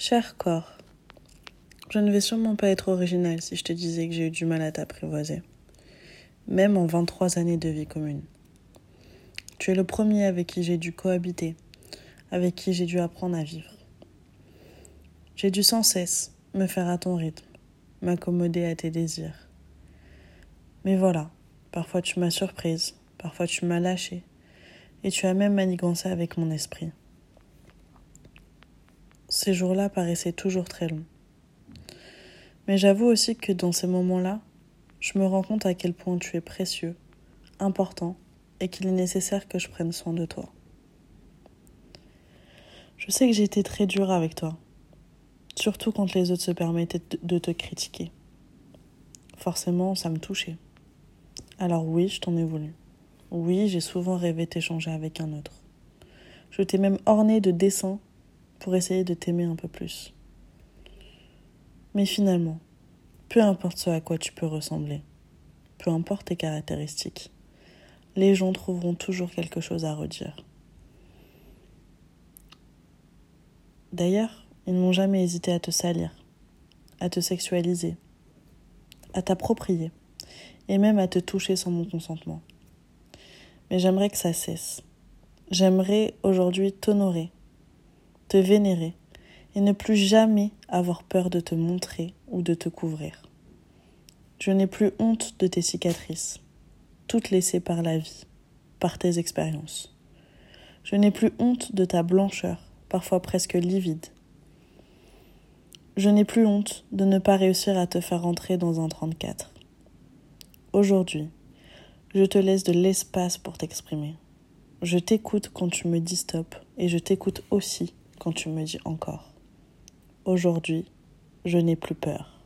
Cher corps, je ne vais sûrement pas être original si je te disais que j'ai eu du mal à t'apprivoiser, même en 23 années de vie commune. Tu es le premier avec qui j'ai dû cohabiter, avec qui j'ai dû apprendre à vivre. J'ai dû sans cesse me faire à ton rythme, m'accommoder à tes désirs. Mais voilà, parfois tu m'as surprise, parfois tu m'as lâché, et tu as même manigancé avec mon esprit. Ces jours-là paraissaient toujours très longs. Mais j'avoue aussi que dans ces moments-là, je me rends compte à quel point tu es précieux, important, et qu'il est nécessaire que je prenne soin de toi. Je sais que j'ai été très dure avec toi, surtout quand les autres se permettaient de te critiquer. Forcément, ça me touchait. Alors oui, je t'en ai voulu. Oui, j'ai souvent rêvé d'échanger avec un autre. Je t'ai même orné de dessins pour essayer de t'aimer un peu plus. Mais finalement, peu importe ce à quoi tu peux ressembler, peu importe tes caractéristiques, les gens trouveront toujours quelque chose à redire. D'ailleurs, ils n'ont jamais hésité à te salir, à te sexualiser, à t'approprier, et même à te toucher sans mon consentement mais j'aimerais que ça cesse. J'aimerais aujourd'hui t'honorer, te vénérer, et ne plus jamais avoir peur de te montrer ou de te couvrir. Je n'ai plus honte de tes cicatrices, toutes laissées par la vie, par tes expériences. Je n'ai plus honte de ta blancheur, parfois presque livide. Je n'ai plus honte de ne pas réussir à te faire entrer dans un 34. Aujourd'hui, je te laisse de l'espace pour t'exprimer. Je t'écoute quand tu me dis stop et je t'écoute aussi quand tu me dis encore. Aujourd'hui, je n'ai plus peur.